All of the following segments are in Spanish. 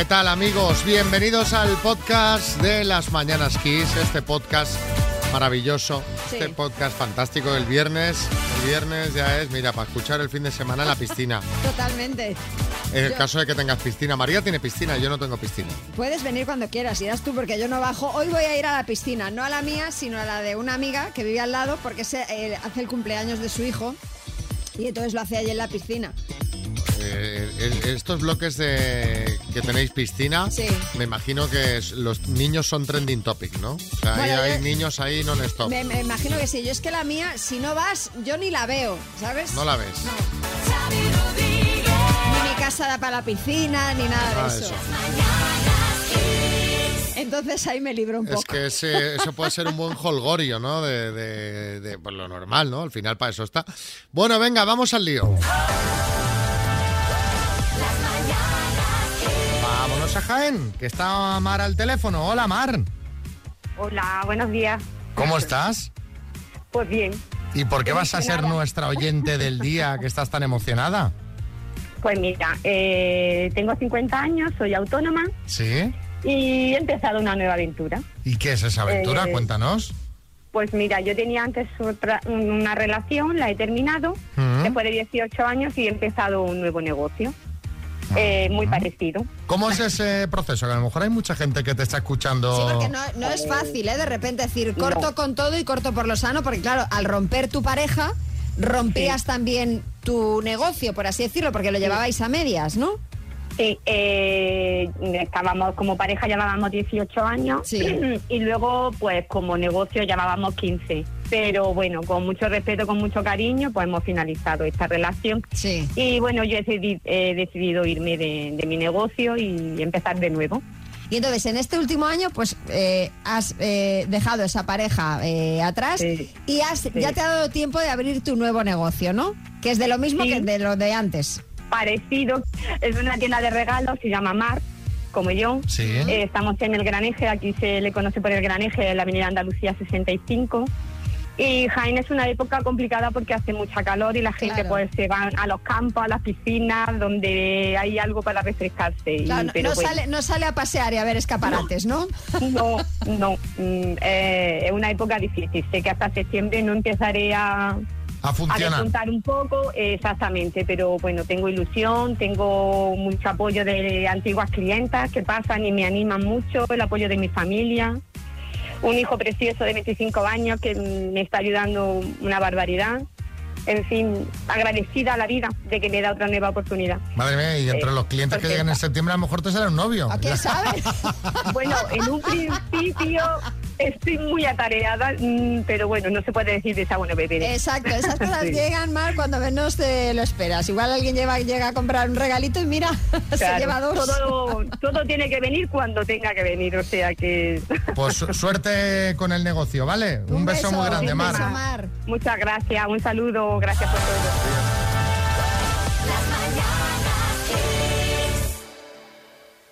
¿Qué tal amigos? Bienvenidos al podcast de las Mañanas Kiss, este podcast maravilloso, Sí. este podcast fantástico del viernes. El viernes ya es, mira, para escuchar el fin de semana en la piscina. Totalmente. En el Yo- caso de que tengas piscina. María tiene piscina, yo no tengo piscina. Puedes venir cuando quieras, irás tú porque yo no bajo. Hoy voy a ir a la piscina, no a la mía, sino a la de una amiga que vive al lado porque se, eh, hace el cumpleaños de su hijo y entonces lo hace allí en la piscina. Eh, estos bloques de que tenéis piscina, Sí. me imagino que los niños son trending topic, ¿no? O sea, ahí hay yo- niños ahí non-stop. Me, me imagino que sí. Yo es que la mía, si no vas, yo ni la veo, ¿sabes? No la ves. Ni mi casa da para la piscina, ni nada de Ah, eso. eso. Entonces ahí me libro un poco. Es que ese- eso puede ser un buen holgorio, ¿no? De, de- de, pues, lo normal, ¿no? Al final para eso está. Bueno, venga, vamos al lío. Vámonos a Jaén, que está Mar al teléfono. Hola, Mar. Hola, buenos días. ¿Cómo estás? Pues bien, ¿Y por qué vas a ser nuestra oyente del día que estás tan emocionada? pues mira, eh, tengo 50 años, soy autónoma ¿Sí? y he empezado una nueva aventura. ¿Y qué es esa aventura? Eh, Cuéntanos. Pues mira, yo tenía antes otra- una relación, la he terminado, después de 18 años y he empezado un nuevo negocio, eh, muy parecido. ¿Cómo es ese proceso? Que a lo mejor hay mucha gente que te está escuchando. Sí, porque no, no es fácil, ¿eh? De repente decir corto No. con todo y corto por lo sano, porque claro, al romper tu pareja, rompías también tu negocio, por así decirlo, porque lo llevabais a medias, ¿no? Sí, eh, estábamos como pareja, llevábamos 18 años Sí. y luego pues como negocio llevábamos 15. Pero bueno, con mucho respeto, con mucho cariño, pues hemos finalizado esta relación. Sí. Y bueno, yo he, decidi- he decidido irme de, de mi negocio y empezar de nuevo. Y entonces, en este último año, pues eh, has eh, dejado esa pareja eh, atrás Sí. y has, ya te ha dado tiempo de abrir tu nuevo negocio, ¿no? Que es de lo mismo Sí. que de lo de antes. Parecido, es una tienda de regalos, se llama Mar, como yo. Sí. Eh, estamos en el Graneje, aquí se le conoce por el Graneje, en la avenida Andalucía 65. Y Jaén es una época complicada porque hace mucha calor y la gente Claro. pues se va a los campos, a las piscinas, donde hay algo para refrescarse. Y- Claro, no, pero no bueno, sale, no sale a pasear y a ver escaparates, ¿no? no, no, mm, eh, es una época difícil. Sé que hasta septiembre no empezaré a, A a funcionar. despuntar un poco, exactamente, pero bueno, tengo ilusión, tengo mucho apoyo de antiguas clientas que pasan y me animan mucho, el apoyo de mi familia, un hijo precioso de 25 años que me está ayudando una barbaridad. En fin, agradecida a la vida de que me da otra nueva oportunidad. Madre mía, y entre Eh, los clientes que llegan en septiembre, a lo mejor te sale un novio. ¿A quién sabe? Bueno, en un principio estoy muy atareada, mm, pero bueno, no se puede decir de esa buena bebé. Exacto, esas cosas Sí. llegan mal cuando menos te lo esperas. Igual alguien lleva, llega a comprar un regalito y mira, se lleva dos. Todo, todo tiene que venir cuando tenga que venir, o sea que... Pues su- suerte con el negocio, ¿vale? Un, beso, muy grande, un Mar. beso, Mar. Muchas gracias, un saludo, gracias por todo.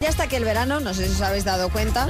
Ya está aquí el verano, no sé si os habéis dado cuenta.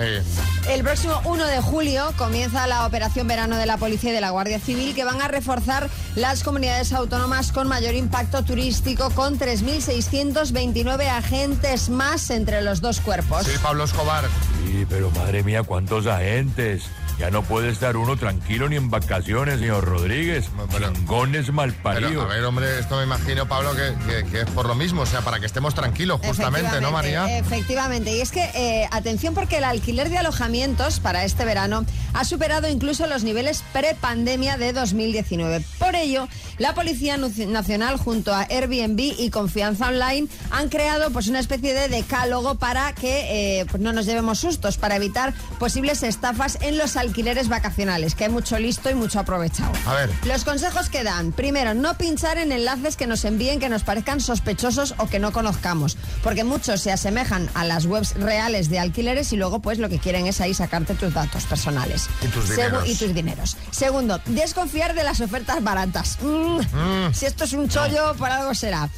El próximo 1 de julio comienza la operación verano de la Policía y de la Guardia Civil que van a reforzar las comunidades autónomas con mayor impacto turístico con 3.629 agentes más entre los dos cuerpos. sí, Pablo Escobar. Sí, pero madre mía, cuántos agentes. Ya no puede estar uno tranquilo ni en vacaciones, señor Rodríguez. Bueno. Chingones mal Pero, a ver, hombre, esto me imagino, Pablo, que, que- que es por lo mismo, o sea, para que estemos tranquilos, justamente, ¿no, María? Efectivamente. Y es que, eh, atención, porque el alquiler de alojamientos para este verano ha superado incluso los niveles pre-pandemia de 2019. Por ello, la Policía Nacional, junto a Airbnb y Confianza Online, han creado pues, una especie de decálogo para que eh, pues, no nos llevemos sustos, para evitar posibles estafas en los alquileres vacacionales, que hay mucho listo y mucho aprovechado. A ver. Los consejos que dan. Primero, no pinchar en enlaces que nos envíen que nos parezcan sospechosos o que no conozcamos, porque muchos se asemejan a las webs reales de alquileres y luego pues lo que quieren es ahí sacarte tus datos personales. Y tus Segu- dineros. y tus dineros. Segundo, desconfiar de las ofertas baratas. Mm, Si esto es un chollo, por algo será.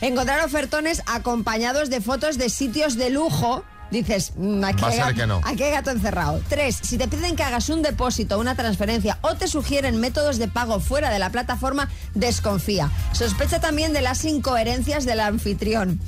Encontrar ofertones acompañados de fotos de sitios de lujo. Dices, mm, aquí, Va a hay gato- que no. aquí hay gato encerrado. Tres, si te piden que hagas un depósito, una transferencia o te sugieren métodos de pago fuera de la plataforma, desconfía. Sospecha también de las incoherencias del anfitrión.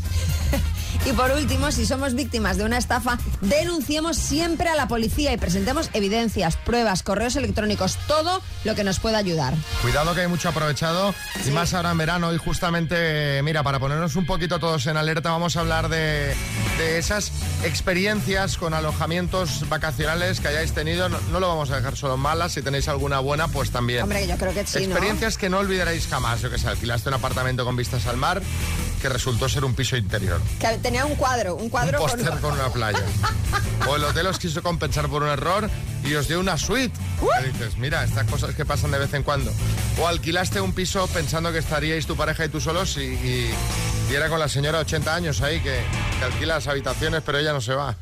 Y por último, si somos víctimas de una estafa, denunciemos siempre a la policía y presentemos evidencias, pruebas, correos electrónicos, todo lo que nos pueda ayudar. Cuidado que hay mucho aprovechado y más ahora en verano y justamente, mira, para ponernos un poquito todos en alerta, vamos a hablar de, de esas experiencias con alojamientos vacacionales que hayáis tenido. No, no lo vamos a dejar solo en malas, si tenéis alguna buena, pues también. Hombre, yo creo que sí, ¿no? Experiencias que no olvidaréis jamás. Yo que sé, alquilaste un apartamento con vistas al mar que resultó ser un piso interior. Que tenía un cuadro, un cuadro un póster con... una playa. o el hotel os quiso compensar por un error y os dio una suite. Que dices, mira, estas cosas que pasan de vez en cuando. O alquilaste un piso pensando que estaríais tu pareja y tú solos y, y, y era con la señora 80 años ahí que, que, alquila las habitaciones, pero ella no se va.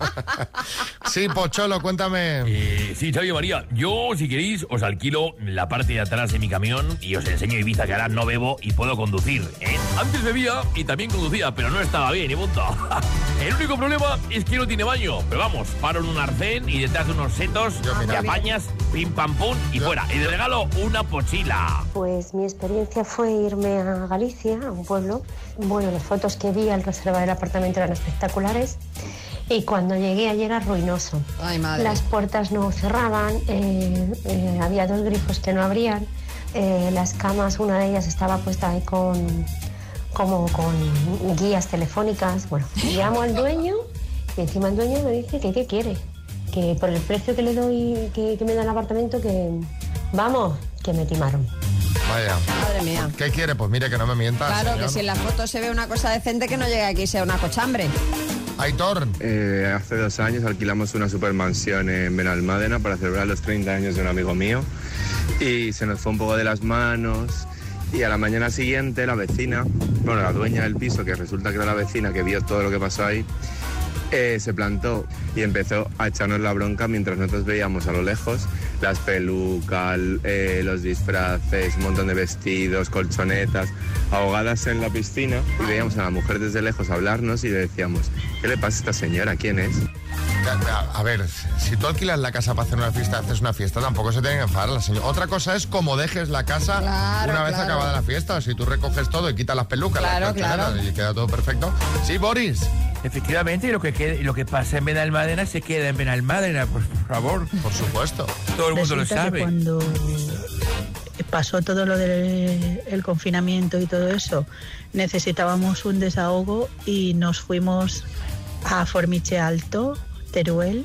sí, Pocholo, cuéntame. Eh, sí, Xavi María, yo si queréis os alquilo la parte de atrás de mi camión y os enseño Ibiza que ahora no bebo y puedo conducir. ¿eh? Antes bebía y también conducía, pero no estaba bien y punto. El único problema es que no tiene baño. Pero vamos, paro en un arcén y detrás de unos setos te apañas, pim pam pum y Yo. fuera. Y de regalo una pochila. Pues mi experiencia fue irme a Galicia, a un pueblo. Bueno, las fotos que vi al reservar el apartamento eran espectaculares. Y cuando llegué allí era ruinoso. Ay, madre. Las puertas no cerraban, eh, eh, había dos grifos que no abrían, eh, las camas, una de ellas estaba puesta ahí con como con guías telefónicas. Bueno, llamo al dueño y encima el dueño me dice que qué quiere, que por el precio que le doy, que, que me da el apartamento, que vamos, que me timaron. Vaya. Madre mía. ¿Qué quiere? Pues mire que no me mientas. Claro, señor. que si en la foto se ve una cosa decente, que no llegue aquí y sea una cochambre. Aitor. Eh, hace dos años alquilamos una supermansión en Benalmádena para celebrar los 30 años de un amigo mío y se nos fue un poco de las manos y a la mañana siguiente la vecina, bueno, la dueña del piso, que resulta que era la vecina que vio todo lo que pasó ahí, eh, se plantó y empezó a echarnos la bronca mientras nosotros veíamos a lo lejos las pelucas, eh, los disfraces, un montón de vestidos, colchonetas, ahogadas en la piscina y veíamos a la mujer desde lejos hablarnos y le decíamos, ¿qué le pasa a esta señora? ¿Quién es? A, a ver, si tú alquilas la casa para hacer una fiesta, haces una fiesta, tampoco se tiene que enfadar la señora. Otra cosa es cómo dejes la casa Claro, una vez claro. acabada la fiesta. Si tú recoges todo y quitas las pelucas, Claro, las y queda todo perfecto. Sí, Boris. Efectivamente, lo que, quede- lo que pasa en Benalmádena se queda en Benalmádena, por, por favor. Por supuesto. Todo el mundo lo que sabe. cuando pasó todo lo del el confinamiento y todo eso, necesitábamos un desahogo y nos fuimos a Formiche Alto, Teruel,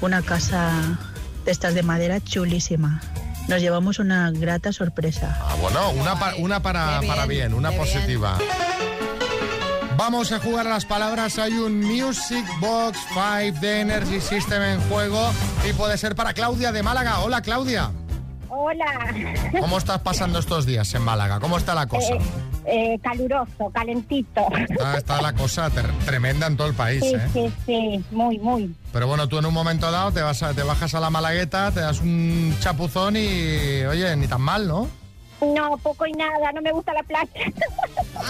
una casa de estas de madera chulísima. Nos llevamos una grata sorpresa. Ah, bueno, una, pa- una para, para bien, una positiva. Vamos a jugar a las palabras. Hay un Music Box 5 de Energy System en juego y puede ser para Claudia de Málaga. Hola, Claudia. Hola. ¿Cómo estás pasando estos días en Málaga? ¿Cómo está la cosa? Eh, eh, caluroso, calentito. Está, está la cosa ter- tremenda en todo el país, Sí, ¿eh? sí, sí, muy, muy. Pero bueno, tú en un momento dado te, vas a- te bajas a la Malagueta, te das un chapuzón y, oye, ni tan mal, ¿no? No, poco y nada, no me gusta la playa.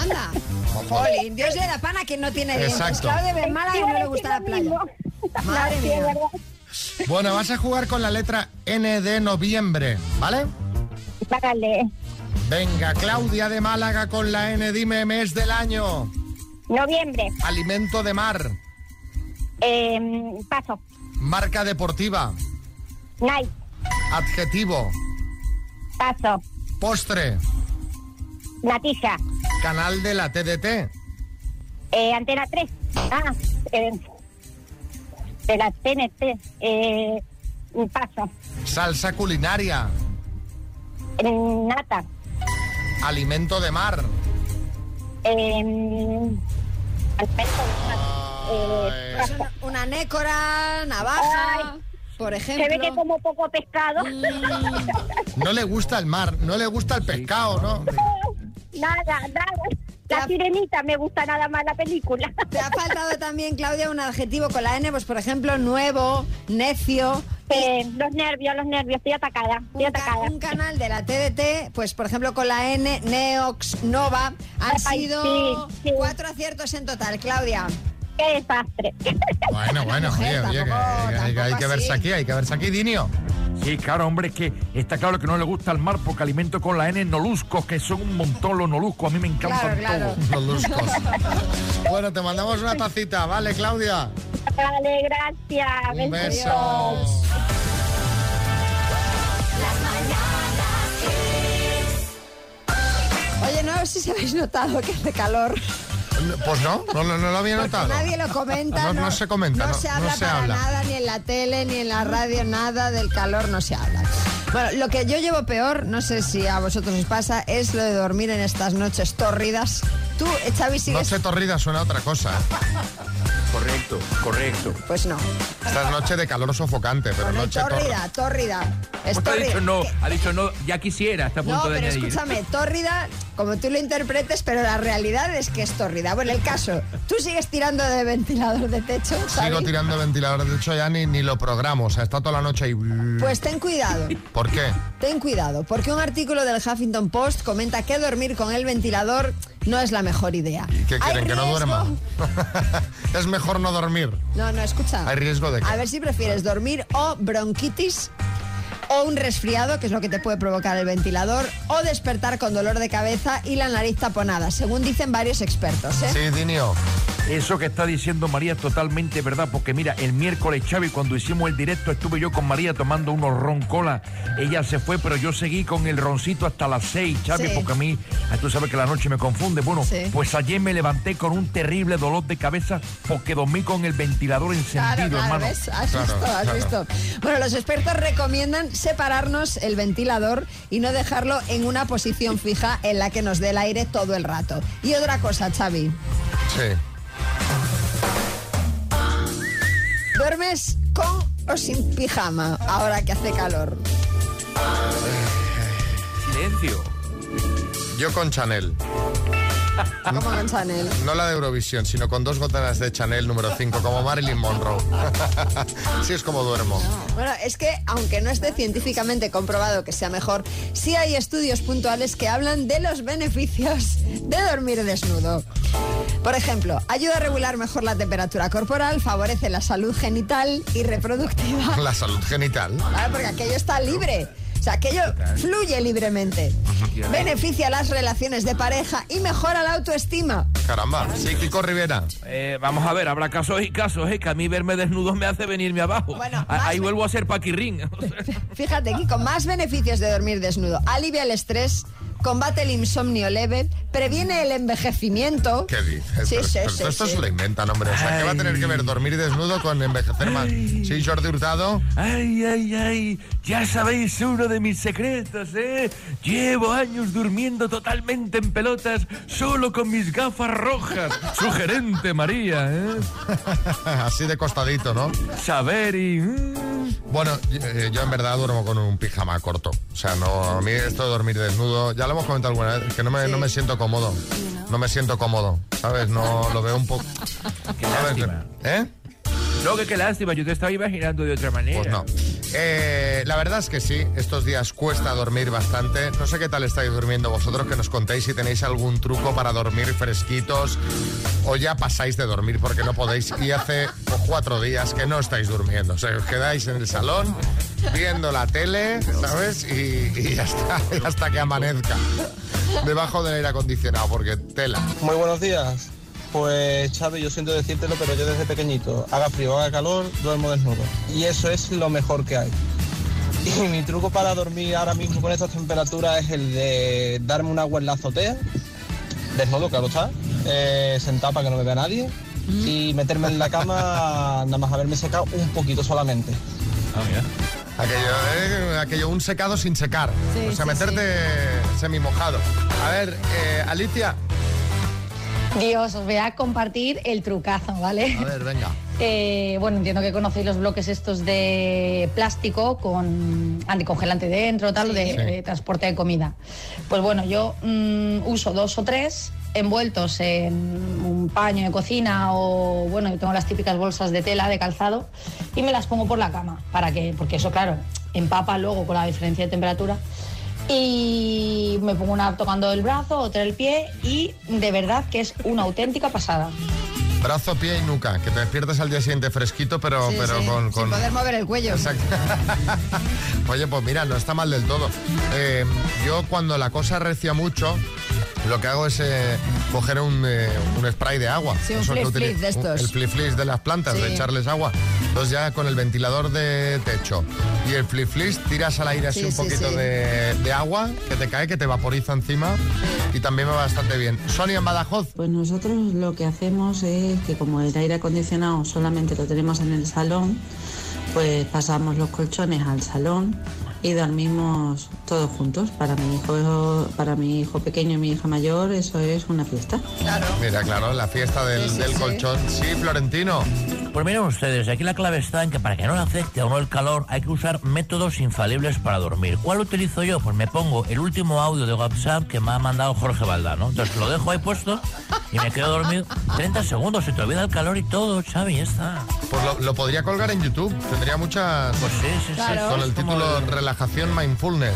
Anda. Jolín, Dios le da pan a quien no tiene dientes. Exacto. Claudia de Málaga y no le gusta la playa. Madre mía. Bueno, vas a jugar con la letra N de noviembre, ¿vale? Págale. Venga, Claudia de Málaga con la N, dime mes del año. Noviembre. Alimento de mar. Eh, paso. Marca deportiva. Night. Adjetivo. Paso. Postre. Natija. Canal de la TDT. Eh, antena 3. Ah, eh, de la TNT. Eh, paso. Salsa culinaria. Eh, nata. Alimento de mar. Eh, alimento de mar. Eh, Pues paso. una, una nécora, navaja, Ay. por Se ejemplo. ve que como poco pescado. No le gusta el mar, no le gusta el pescado, ¿no? nada, nada. La sirenita me gusta nada más la película. Te ha faltado también, Claudia, un adjetivo con la N, pues por ejemplo, nuevo, necio. Eh, los nervios, los nervios, estoy atacada, estoy Un, ca- atacada. un canal de la TDT, pues por ejemplo con la N, Neox, Nova, han Ay, sido sí, sí. cuatro aciertos en total, Claudia. Qué desastre. Bueno, bueno, Mujer, oye, oye, que, hay, que- hay que tampoco verse aquí, hay que verse aquí, Dinio. Sí, claro, hombre, es que está claro que no le gusta el mar porque alimento con la N noluscos, que son un montón los noluscos. A mí me encantan Claro, claro. todos. Bueno, te mandamos una tacita, ¿vale, Claudia? Vale, gracias. Un beso. Oye, no sé si habéis notado que hace calor. Pues no, no, no, no lo había notado. nadie lo comenta. No, no se comenta, No, se habla se para habla. nada, ni en la tele, ni en la radio, nada del calor, no se habla. Bueno, lo que yo llevo peor, no sé si a vosotros os pasa, es lo de dormir en estas noches tórridas. Tú, Xavi, sigues... Noche torrida suena a otra cosa. ¿eh? Correcto, correcto. Pues no. Esta es noche de calor sofocante, pero Bueno, noche torrida. tórrida, tórrida. Es ha dicho no, ha dicho no, ya quisiera, está a punto No, de pero añadir. escúchame, tórrida, como tú lo interpretes, pero la realidad es que es tórrida. Bueno, el caso, tú sigues tirando de ventilador de techo? Sigo tirando ventilador, de hecho ya ni, ni lo programo, o sea, está toda la noche ahí. Pues ten cuidado. ¿Por qué? Ten cuidado, porque un artículo del Huffington Post comenta que dormir con el ventilador no es la mejor idea. ¿Y qué ¿Hay quieren? ¿Que no duerma? es mejor no dormir. No, no, escucha. ¿Hay riesgo de qué? A ver si prefieres dormir o bronquitis o un resfriado, que es lo que te puede provocar el ventilador, o despertar con dolor de cabeza y la nariz taponada, según dicen varios expertos. ¿eh? Sí, Dinio. Eso que está diciendo María es totalmente verdad, porque mira, el miércoles, Xavi, cuando hicimos el directo, estuve yo con María tomando unos ron cola. Ella se fue, pero yo seguí con el roncito hasta las seis, Xavi, Sí. porque a mí, ah, tú sabes que la noche me confunde. Bueno, Sí. pues ayer me levanté con un terrible dolor de cabeza porque dormí con el ventilador encendido, Claro, claro, hermano. ¿ves? Has Claro, visto, has claro. visto. Bueno, los expertos recomiendan separarnos el ventilador y no dejarlo en una posición fija en la que nos dé el aire todo el rato. Y otra cosa, Xavi, Sí. ¿Duermes con o sin pijama ahora que hace calor? Silencio. Yo con Chanel. Como con Chanel. No la de Eurovisión, sino con dos gotas de Chanel número 5, como Marilyn Monroe. Así es como duermo. Bueno, es que aunque no esté científicamente comprobado que sea mejor, sí hay estudios puntuales que hablan de los beneficios de dormir desnudo. Por ejemplo, ayuda a regular mejor la temperatura corporal, favorece la salud genital y reproductiva. La salud genital. Claro, porque aquello está libre. O sea, aquello fluye libremente. Beneficia las relaciones de pareja y mejora la autoestima. Caramba. Sí, Kiko Rivera. Eh, vamos a ver, habrá casos y casos, ¿eh? Que a mí verme desnudo me hace venirme abajo. Bueno, Ahí vuelvo a ser paquirrín. Fíjate, Kiko, más beneficios de dormir desnudo. Alivia el estrés, combate el insomnio leve, previene el envejecimiento. ¿Qué dices? Sí, Pero- sí, pero sí, esto sí. se lo inventan, hombre. O sea, ¿qué va a tener que ver dormir desnudo con envejecer más? Sí, Jordi Hurtado. Ay, ay, ay, ya sabéis uno de mis secretos, ¿eh? Llevo años durmiendo totalmente en pelotas, solo con mis gafas rojas. Sugerente, María, ¿eh? Así de costadito, ¿no? Saber y... Bueno, eh, yo en verdad duermo con un pijama corto. O sea, no, a mí esto de dormir desnudo, ya lo hemos comentado alguna vez, que no me, no me siento cómodo. No me siento cómodo, ¿sabes? No lo veo un poco... Qué ¿sabes? lástima. ¿Eh? No, que qué lástima, yo te estaba imaginando de otra manera. Pues no. Eh, la verdad es que sí, estos días cuesta dormir bastante. No sé qué tal estáis durmiendo vosotros, que nos contéis si tenéis algún truco para dormir fresquitos o ya pasáis de dormir porque no podéis y hace cuatro días que no estáis durmiendo. O sea, os quedáis en el salón viendo la tele, ¿sabes? Y ya está, y hasta que amanezca. Debajo del aire acondicionado, porque tela. Muy buenos días. Pues Chávez, yo siento decírtelo, pero yo desde pequeñito, haga frío, haga calor, duermo desnudo. Y eso es lo mejor que hay. Y mi truco para dormir ahora mismo con estas temperaturas es el de darme un agua en la azotea, desnudo, claro está, eh, sentado para que no me vea nadie, y meterme en la cama nada más haberme secado un poquito solamente. Ah, mira. Aquello, eh, aquello, un secado sin secar. Sí, o sea, sí, meterte semi mojado. A ver, eh, Alicia. Dios, os voy a compartir el trucazo, ¿vale? A ver, venga. Eh, bueno, entiendo que conocéis los bloques estos de plástico con anticongelante dentro, tal, de, Sí. de transporte de comida. Pues bueno, yo mm, uso dos o tres envueltos en un paño de cocina o, bueno, yo tengo las típicas bolsas de tela de calzado y me las pongo por la cama, para que, porque eso, claro, empapa luego con la diferencia de temperatura. Y me pongo una tocando el brazo, otra el pie y de verdad que es una auténtica pasada. Brazo, pie y nuca, que te despiertes al día siguiente fresquito, pero, Sí, pero sí, con, Sin poder mover el cuello. Exacto. Oye, pues mira, no está mal del todo. Eh, yo cuando la cosa recia mucho, lo que hago es eh, coger un, eh, un spray de agua. Sí, un flip flip de estos. El flip flip de las plantas, Sí. de echarles agua. Entonces ya con el ventilador de techo y el flip flip tiras al aire así Sí, un sí, poquito sí. De, de agua que te cae, que te vaporiza encima y también va bastante bien. Sonia en Badajoz. Pues nosotros lo que hacemos es que como el aire acondicionado solamente lo tenemos en el salón, pues pasamos los colchones al salón y dormimos todos juntos. Para mi hijo, para mi hijo pequeño y mi hija mayor, eso es una fiesta. Claro. Mira, claro, la fiesta del, Sí, sí, del sí. colchón. Sí, Florentino. Pues miren ustedes, aquí la clave está en que para que no le afecte a uno el calor hay que usar métodos infalibles para dormir. ¿Cuál utilizo yo? Pues me pongo el último audio de WhatsApp que me ha mandado Jorge Valdano. Entonces lo dejo ahí puesto y me quedo dormido 30 segundos, se te olvida el calor y todo, Xavi, ya está. Pues lo, lo podría colgar en YouTube. Tendría muchas. Pues sí, sí, sí. Claro. Con el título el- Relajación Mindfulness.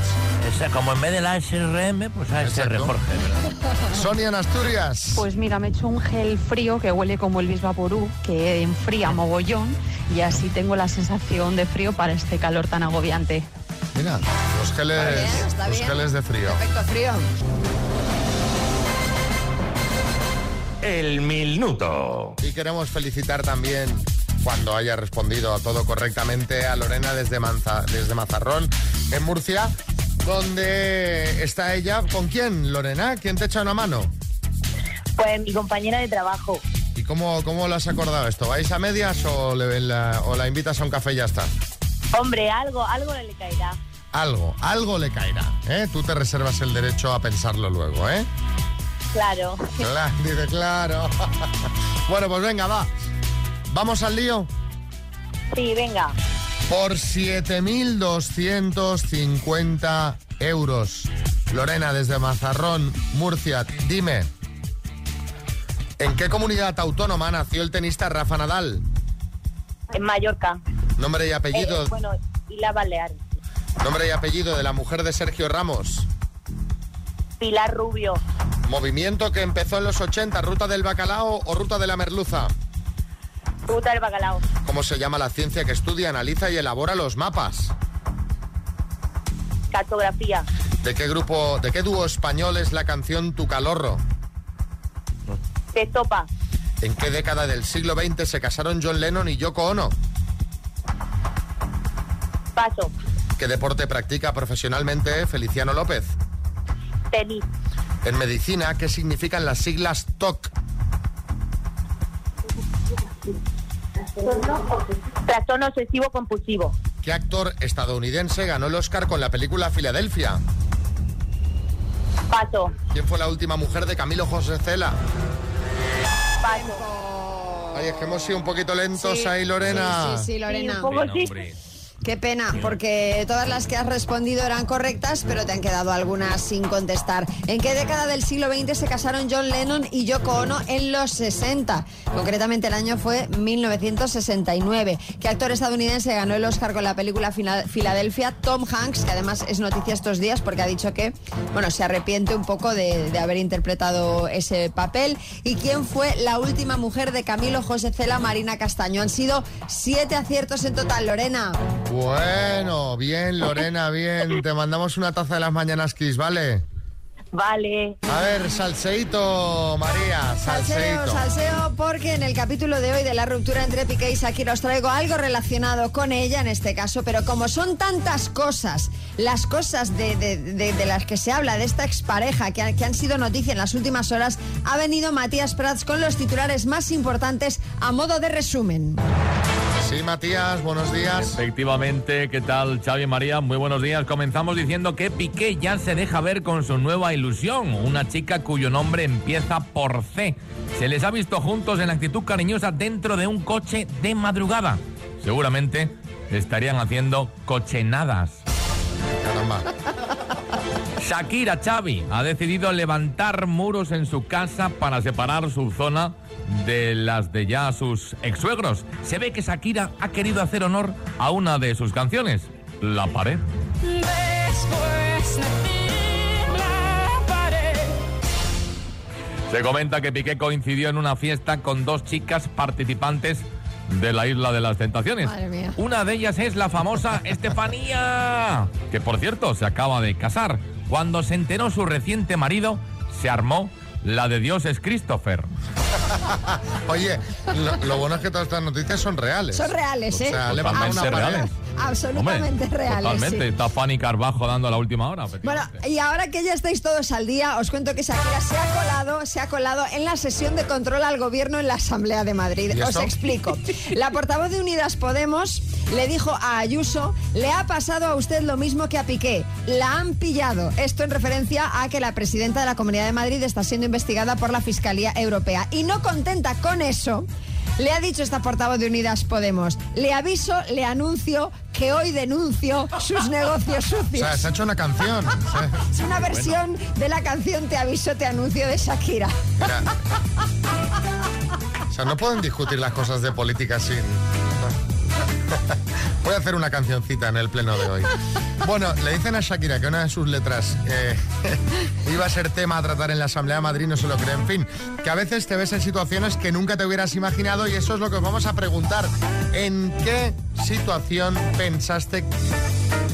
O sea, como en vez de la SRM, pues ASR. Jorge, ¿verdad? Sonia en Asturias. Pues mira, me he hecho un gel frío que huele como el Bisvaporú, que enfría mogollón y así tengo la sensación de frío para este calor tan agobiante. Mira, los geles, bien, los geles de frío. Efecto frío. El minuto. Y queremos felicitar también, cuando haya respondido a todo correctamente, a Lorena desde, Manza- desde Mazarrón, en Murcia, donde está ella. ¿Con quién, Lorena? ¿Quién te echa una mano? Pues mi compañera de trabajo. ¿Y cómo, cómo lo has acordado esto? ¿Vais a medias o, le- la, o la invitas a un café y ya está? Hombre, algo, algo le caerá. Algo, algo le caerá, ¿eh? Tú te reservas el derecho a pensarlo luego, ¿eh? Claro. Claro, dice, claro. bueno, pues venga, va. ¿Vamos al lío? Sí, venga. Por 7.250 euros. Lorena, desde Mazarrón, Murcia, dime, ¿en qué comunidad autónoma nació el tenista Rafa Nadal? En Mallorca. Nombre y apellido, Eh, bueno, y la Baleares. nombre y apellido de la mujer de Sergio Ramos. Pilar Rubio. Movimiento que empezó en los 80, Ruta del Bacalao o Ruta de la Merluza. Ruta del Bacalao. ¿Cómo se llama la ciencia que estudia, analiza y elabora los mapas? Cartografía. ¿De qué grupo, de qué dúo español es la canción Tu Calorro? De Topa. ¿En qué década del siglo XX se casaron John Lennon y Yoko Ono? Paso. ¿Qué deporte practica profesionalmente Feliciano López? Tenis. En medicina, ¿qué significan las siglas TOC? Trastorno obsesivo compulsivo. ¿Qué actor estadounidense ganó el Oscar con la película Filadelfia? Paso. ¿Quién fue la última mujer de Camilo José Cela? Paso. Ay, es que hemos sido un poquito lentos Sí, ahí, Lorena. Sí, sí, sí, Lorena. Sí, un poco sí. Qué pena, porque todas las que has respondido eran correctas, pero te han quedado algunas sin contestar. ¿En qué década del siglo XX se casaron John Lennon y Yoko Ono en los 60? Concretamente el año fue 1969. ¿Qué actor estadounidense ganó el Oscar con la película Fila- Filadelfia? Tom Hanks, que además es noticia estos días porque ha dicho que, bueno, se arrepiente un poco de, de haber interpretado ese papel. ¿Y quién fue la última mujer de Camilo José Cela, Marina Castaño? Han sido siete aciertos en total, Lorena. Bueno, bien, Lorena, bien. Te mandamos una taza de las mañanas Kiss, ¿vale? Vale. A ver, salseito, María, Salseo, salseito. salseo, porque en el capítulo de hoy de la ruptura entre Piqué y Shakira os traigo algo relacionado con ella en este caso, pero como son tantas cosas, las cosas de, de- de- de las que se habla de esta expareja que, que han sido noticia en las últimas horas, ha venido Matías Prats con los titulares más importantes a modo de resumen. Sí, Matías, buenos días. Efectivamente, ¿qué tal Xavi y María? Muy buenos días. Comenzamos diciendo que Piqué ya se deja ver con su nueva ilusión, una chica cuyo nombre empieza por C. Se les ha visto juntos en actitud cariñosa dentro de un coche de madrugada. Seguramente estarían haciendo cochenadas. Caramba. Shakira Xavi ha decidido levantar muros en su casa para separar su zona de las de ya sus ex-suegros. Se ve que Shakira ha querido hacer honor a una de sus canciones, La Pared. Después de ti, la pared. Se comenta que Piqué coincidió en una fiesta con dos chicas participantes de la Isla de las Tentaciones. Madre mía. Una de ellas es la famosa Estefanía, que por cierto se acaba de casar. Cuando se enteró su reciente marido, se armó la de Dios es Christopher. Oye, lo, lo bueno es que todas estas noticias son reales. Son reales, ¿eh? O sea, una Totalmente pared. reales. Absolutamente Hombre, reales. Totalmente. sí. Está Fanny Carbajo dando la última hora. Bueno, y ahora que ya estáis todos al día, os cuento que Shakira se ha colado, se ha colado en la sesión de control al gobierno en la Asamblea de Madrid. ¿Y Os explico. La portavoz de Unidas Podemos le dijo a Ayuso, le ha pasado a usted lo mismo que a Piqué, la han pillado. Esto en referencia a que la presidenta de la Comunidad de Madrid está siendo investigada por la Fiscalía Europea. Y no contenta con eso, le ha dicho esta portavoz de Unidas Podemos, le aviso, le anuncio que hoy denuncio sus negocios O sucios. sea, se ha hecho una canción. Es una versión de la canción Te aviso, te anuncio de Shakira. Mira. O sea, no pueden discutir las cosas de política sin... Voy a hacer una cancioncita en el pleno de hoy. Bueno, le dicen a Shakira que una de sus letras eh, iba a ser tema a tratar en la Asamblea de Madrid, no se lo cree. En fin, que a veces te ves en situaciones que nunca te hubieras imaginado y eso es lo que os vamos a preguntar. ¿En qué situación pensaste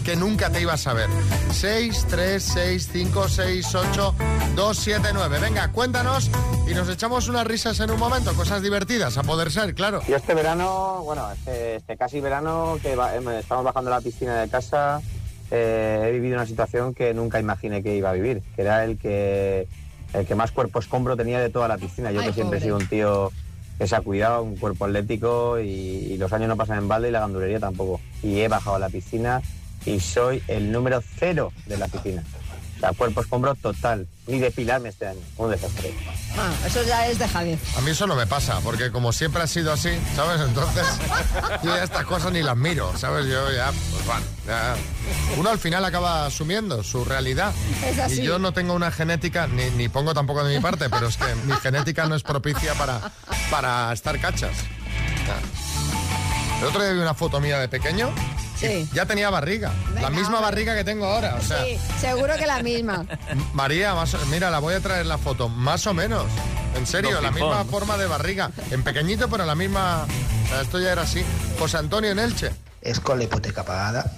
que nunca te ibas a ver? 6, 3, 6, 5, 6, 8, 2, 7, 9. Venga, cuéntanos y nos echamos unas risas en un momento, cosas divertidas, a poder ser, claro. Yo este verano, bueno, este, este casi verano que va- em, estamos bajando a la piscina de casa, eh, he vivido una situación que nunca imaginé que iba a vivir, que era el que el que más cuerpo escombro tenía de toda la piscina. Yo Ay, que siempre he pobre. sido un tío que se ha cuidado, un cuerpo atlético y, y los años no pasan en balde y la gandulería tampoco. Y he bajado a la piscina y soy el número cero de la piscina. O sea, cuerpo escombro total. Ni depilarme este año. Un desastre. Ah, eso ya es de Javier. A mí eso no me pasa, porque como siempre ha sido así, ¿sabes? Entonces, yo ya estas cosas ni las miro, ¿sabes? Yo ya, pues bueno, ya. Uno al final acaba asumiendo su realidad. Es así. Y yo no tengo una genética, ni, ni pongo tampoco de mi parte, pero es que mi genética no es propicia para, para estar cachas. Ya. El otro día vi una foto mía de pequeño. Sí. Ya tenía barriga. la misma hombre. barriga que tengo ahora. O sea, Sí, seguro que la misma. María, más mira, la voy a traer la foto, más o menos. En serio, Don la Pipón. misma forma de barriga. En pequeñito, pero la misma. o sea, esto ya era así. José Antonio en Elche. Es con la hipoteca pagada.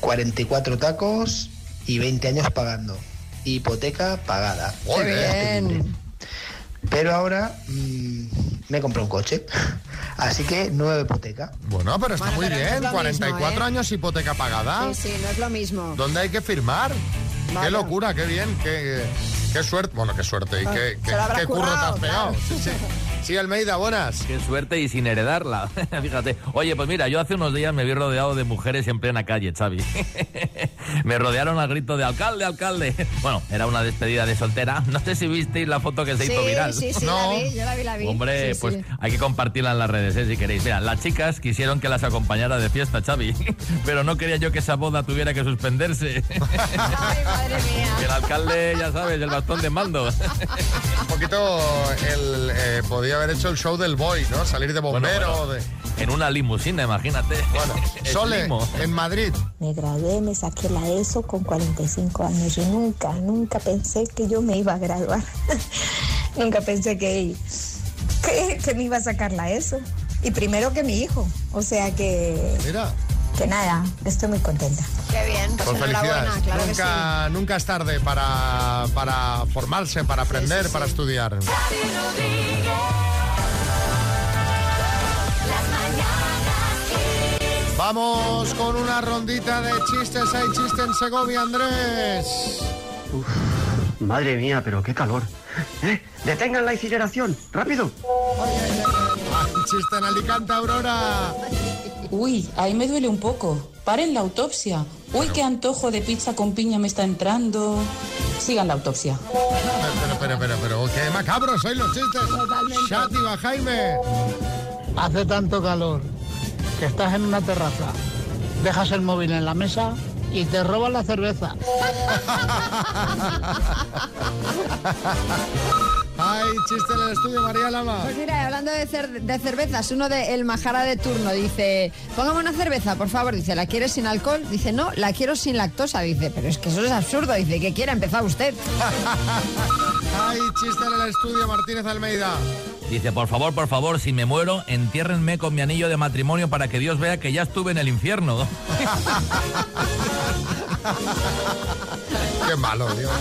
44 tacos y 20 años pagando. Hipoteca pagada. Qué bien. Pero ahora mm, me compré un coche. Así que nueva hipoteca. Bueno, pero está Bueno, muy pero no es bien. lo 44 mismo, ¿eh? años hipoteca pagada. Sí, sí, no es lo mismo. ¿Dónde hay que firmar? Qué locura, qué bien, qué, qué suerte. Bueno, qué suerte y Ah, qué, qué- curro te has pegado. claro. Sí, sí. Sí, Almeida, buenas. Qué suerte y sin heredarla. Fíjate. Oye, pues mira, yo hace unos días me vi rodeado de mujeres en plena calle, Xavi. me rodearon al grito de alcalde, alcalde. Bueno, era una despedida de soltera. No sé si visteis la foto que se Sí, hizo viral. sí, sí, la vi, yo la vi, la vi. Hombre, Sí, pues sí. hay que compartirla en las redes, ¿eh? si queréis. Mira, las chicas quisieron que las acompañara de fiesta, Xavi. Pero no quería yo que esa boda tuviera que suspenderse. Ay, madre mía. El alcalde, ya sabes, el bastón de mando. Un poquito el, eh, podía haber hecho el show del boy, ¿no? Salir de bombero. Bueno, de... En una limusina, imagínate. Bueno, Sole, limo. en Madrid. Me gradué, me saqué la ESO con 45 años. Yo nunca, nunca pensé que yo me iba a graduar. nunca pensé que, que, que me iba a sacar la ESO. Y primero que mi hijo. O sea que, Mira. que nada, estoy muy contenta. Qué bien, pues, Pues enhorabuena, felicidades. claro que sí. nunca, nunca es tarde para, para formarse, para aprender, para estudiar. Vamos con una rondita de chistes. Hay chiste en Segovia, Andrés. Madre mía, pero qué calor. ¡Eh! ¡Detengan la incineración! ¡Rápido! Hay chiste en Alicante, Aurora. Uy, ahí me duele un poco. Paren la autopsia. Uy, qué antojo de pizza con piña me está entrando. Sigan la autopsia. Pero, pero, pero, pero, qué macabros sois los chistes. Shativa, Jaime. Hace tanto calor que estás en una terraza, dejas el móvil en la mesa y te roban la cerveza. Hay chiste en el estudio, María Lama. Pues mira, hablando de, cer- de cervezas, uno de El Majara de turno dice, póngame una cerveza, por favor. Dice, ¿la quieres sin alcohol? Dice, no, la quiero sin lactosa. Dice, pero es que eso es absurdo. Dice, ¿qué quiere? Empezar usted. Hay chiste en el estudio, Martínez Almeida. Dice, por favor, por favor, si me muero, entiérrenme con mi anillo de matrimonio para que Dios vea que ya estuve en el infierno. Qué malo, Dios.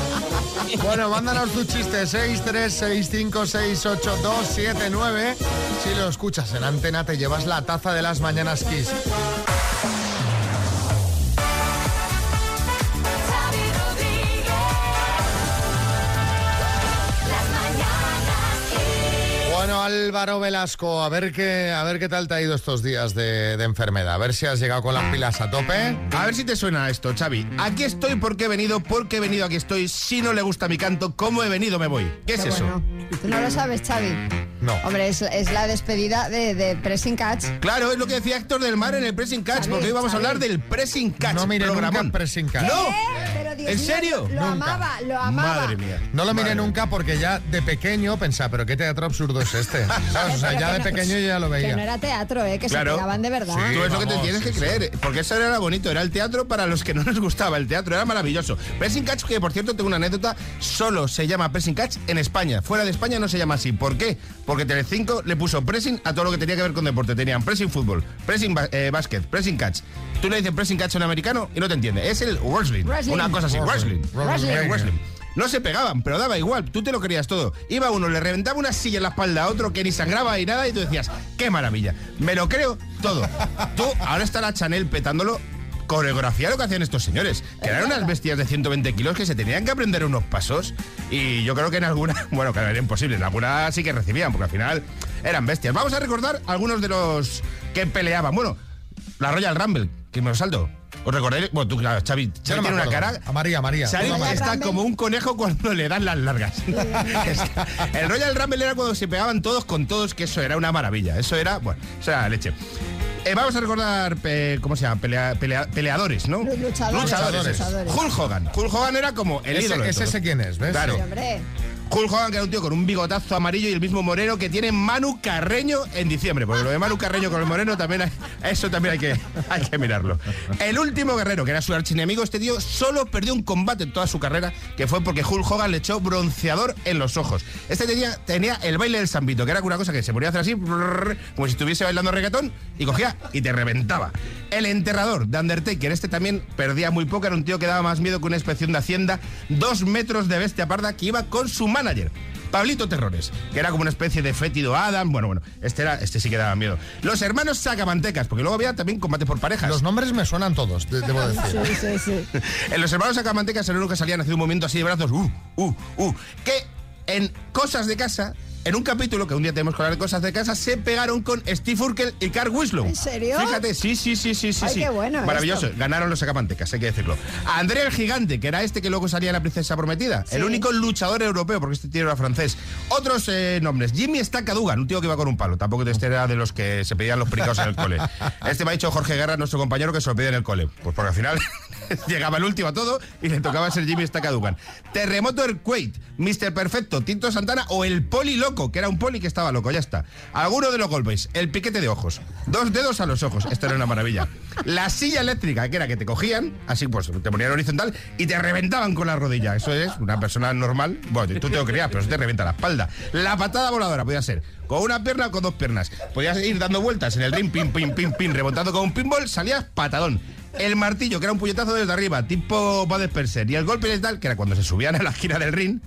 Bueno, mándanos tu chiste 636568279. Si lo escuchas en antena, te llevas la taza de las mañanas Kiss. Álvaro Velasco, a ver qué, a ver qué tal te ha ido estos días de, de enfermedad. A ver si has llegado con las pilas a tope. A ver si te suena esto, Xavi. Aquí estoy porque he venido, porque he venido, aquí estoy. Si no le gusta mi canto, ¿cómo he venido, me voy. ¿Qué es Qué eso? bueno. ¿Tú no lo sabes, Xavi? No. Hombre, es, es la despedida de, de Pressing Catch. Claro, es lo que decía Héctor del Mar en el Pressing Catch, Xavi, porque hoy vamos a hablar del Pressing Catch. No mire nunca. Pressing Catch. ¡No! Dios ¿En mío, serio? Lo Nunca. amaba, lo amaba. Madre mía. No lo miré Madre nunca porque ya de pequeño pensaba, pero qué teatro absurdo es este. ¿Sabes? O sea, ya de no- pequeño ya lo Que no veía. era teatro, ¿eh? Que Claro. se pegaban de verdad. Tú es lo que te tienes sí, que sí. creer, porque eso era bonito, era el teatro para los que no les gustaba el teatro, era maravilloso. Pressing Catch, que por cierto tengo una anécdota, solo se llama Pressing Catch en España. Fuera de España no se llama así. ¿Por qué? Porque Telecinco le puso pressing a todo lo que tenía que ver con deporte. Tenían pressing fútbol, pressing eh, básquet, pressing catch. Tú le dices pressing catch a un americano y no te entiende. Es el wrestling. Wrestling. Una cosa así, Wrestling. No se pegaban, pero daba igual, tú te lo querías todo. Iba uno, le reventaba una silla en la espalda a otro que ni sangraba y nada, y tú decías, qué maravilla. Me lo creo todo. Tú, ahora está la Chanel petándolo. Coreografía lo que hacían estos señores, que eran unas bestias de 120 kilos que se tenían que aprender unos pasos. Y yo creo que en alguna, bueno, que era imposible, en alguna sí que recibían, porque al final eran bestias. Vamos a recordar algunos de los que peleaban. Bueno, la Royal Rumble, que me lo salto. ¿Os recordáis? Bueno, tú, claro, Xavi, Xavi tiene una cara A María, María. Xavi está como un conejo cuando le dan las largas. El Royal Rumble era cuando se pegaban todos con todos, que eso era una maravilla. Eso era, bueno, eso era leche. Eh, vamos a recordar, eh, ¿cómo se llama? Pelea- pelea- peleadores, ¿no? Lu- luchadores. Luchadores. Luchadores. Hulk Hogan. Hulk Hogan era como el Ese- ídolo. de ese quién es, ¿ves? Claro. Sí, hombre. Hulk Hogan, que era un tío con un bigotazo amarillo y el mismo moreno que tiene Manu Carreño en diciembre. Porque lo de Manu Carreño con el moreno también hay- eso también hay que, hay que mirarlo. El último guerrero, que era su archienemigo, este tío solo perdió un combate en toda su carrera, que fue porque Hulk Hogan le echó bronceador en los ojos. Este tenía, tenía el baile del zambito, que era una cosa que se ponía a hacer así, como si estuviese bailando reggaetón, y cogía y te reventaba. El enterrador de Undertaker, este también perdía muy poco, era un tío que daba más miedo que una inspección de Hacienda, dos metros de bestia parda que iba con su manager. Pablito Terrores, que era como una especie de fétido Adam. Bueno, bueno, este era, este sí que daba miedo. Los hermanos Sacamantecas, porque luego había también combate por parejas. Los nombres me suenan todos, de- debo decir. Sí, sí, sí. En los hermanos Sacamantecas eran uno que salían haciendo un movimiento así de brazos, uh, uh, uh, que en Cosas de Casa, en un capítulo que un día tenemos que hablar de Cosas de Casa, se pegaron con Steve Urkel y Carl Winslow. ¿En serio? Fíjate, sí, sí, sí, sí, sí. Ay, sí. qué bueno Maravilloso. esto. Ganaron los Sacamantecas, hay que decirlo. A Andrea el Gigante, que era este que luego salía en La Princesa Prometida. Sí. El único luchador europeo, porque este tío era francés. Otros eh, nombres. Jimmy Staccadugan, un tío que iba con un palo. Tampoco este era de los que se pedían los pricados en el cole. Este me ha dicho Jorge Guerra, nuestro compañero, que se lo pedía en el cole. Pues porque al final llegaba el último a todo y le tocaba ser Jimmy Staccadugan. Terremoto Earthquake, Mr. Perfecto, Tito Santana o el Poli Loco, que era un poli que estaba loco, ya está. Alguno de los golpes, el piquete de ojos, dos dedos a los ojos, esto era una maravilla. La silla eléctrica, que era que te cogían, así pues te ponían horizontal y te reventaban con la rodilla. Eso es una persona normal, bueno, tú te lo creías, pero eso te revienta la espalda. La patada voladora podía ser con una pierna o con dos piernas. Podías ir dando vueltas en el ring, pim, pim, pim, pim, rebotando con un pinball, salías patadón. El martillo, que era un puñetazo desde arriba, tipo Bud Spencer. Y el golpe letal, que era cuando se subían a la esquina del ring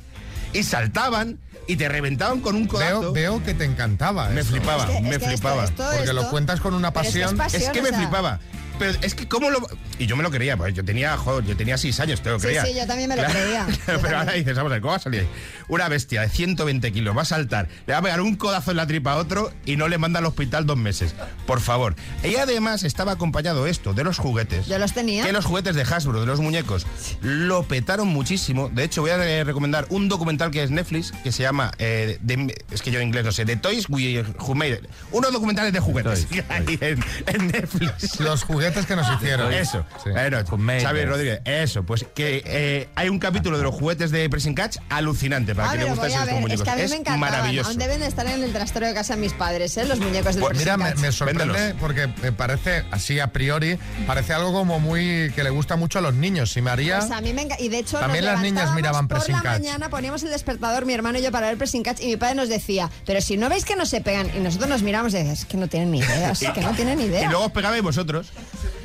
y saltaban y te reventaban con un codazo. Veo, veo que te encantaba. Me eso. flipaba, Es que- es me que flipaba. esto- Porque lo cuentas con una Pero es que es pasión. Es que me sea- flipaba. Pero es que cómo lo... Y yo me lo creía, pues yo tenía, joder, yo tenía seis años, te lo Sí, creía. sí, yo también me lo creía. Pero también. ahora dices, vamos a ver, ¿cómo va a salir? Una bestia de 120 kilos, va a saltar, le va a pegar un codazo en la tripa a otro y no le manda al hospital dos meses. Por favor. Y además estaba acompañado esto de los juguetes. Yo los tenía. Que los juguetes de Hasbro, de los muñecos, lo petaron muchísimo. De hecho, voy a eh, recomendar un documental que es Netflix, que se llama, eh, de- es que yo en inglés no sé, The Toys We Who Made It. Unos documentales de juguetes que hay en, en Netflix. Los juguetes juguetes que nos hicieron. Eso. Sí. Bueno. Xavi Rodríguez, eso. Pues que eh, hay un capítulo de los juguetes de Pressing Catch alucinante para Ah, que me le gusten estos ver. Es muñecos. que a mí Es me encantaban. maravilloso. Aún deben de estar en el trastero de casa de mis padres, ¿eh? Los muñecos del Pues mira, me, Pressing me Catch. sorprende Véndelos. porque me parece, así a priori, parece algo como muy que le gusta mucho a los niños. Y María, Pues a mí me Y de hecho, También las niñas miraban por Pressing la Catch. mañana poníamos el despertador, mi hermano y yo, para ver Pressing Catch, y mi padre nos decía, pero si no veis que no se pegan, y nosotros nos miramos y decíamos, es que no tienen ni idea, es que no tienen ni Y idea. luego os pegabais vosotros.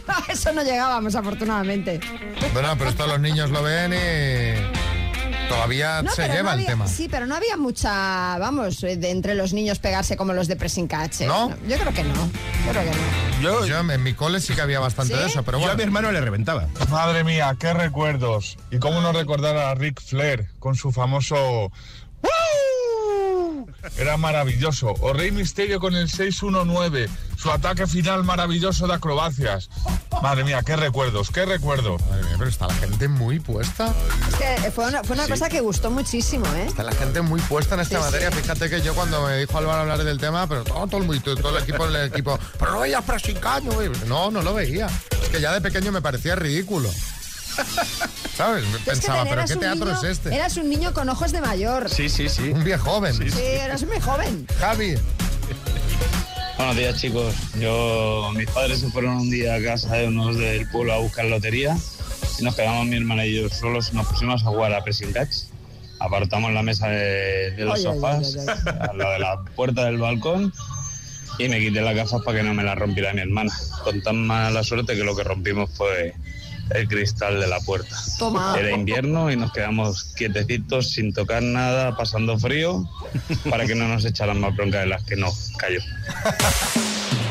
A eso no llegábamos, afortunadamente. bueno, pero esto los niños lo ven y todavía No, se lleva no el había- tema. Sí, pero no había mucha, vamos, eh, de entre los niños pegarse como los de Pressing Catch. ¿eh? ¿No? Yo creo que no. Yo creo que no. Yo, en mi cole sí que había bastante ¿Sí? de eso, pero Yo a bueno. mi hermano le reventaba. Madre mía, qué recuerdos. Y cómo no recordar a Ric Flair con su famoso... ¡Woo! Era maravilloso. O Rey Misterio con el 619. Su ataque final maravilloso de acrobacias. Madre mía, qué recuerdos, qué recuerdos. Madre mía, pero está la gente muy puesta. Es que fue una, fue una cosa que gustó muchísimo, ¿eh? Está la gente muy puesta en esta Sí, materia. sí. Fíjate que yo cuando me dijo Álvaro hablar del tema, pero todo, todo, el, todo el equipo, el equipo, pero no veías güey. No, no lo veía. Es que ya de pequeño me parecía ridículo. ¿Sabes? Es que Pensaba, pero ¿qué teatro niño- es este? Eras un niño con ojos de mayor. Sí, sí, sí. Un viejo joven. Sí, eras muy joven. Javi. Buenos días chicos, yo mis padres se fueron un día a casa de unos del pueblo a buscar lotería y nos quedamos mi hermana y yo solos y nos pusimos a jugar a Pressing Catch. Apartamos la mesa de, de los Ay, ay, sofás ay, ay, a la de la puerta del balcón y me quité las gafas para que no me las rompiera mi hermana. Con tan mala suerte que lo que rompimos fue el cristal de la puerta. Toma. Era invierno y nos quedamos quietecitos sin tocar nada, pasando frío, para que no nos echaran más bronca de las que nos cayó.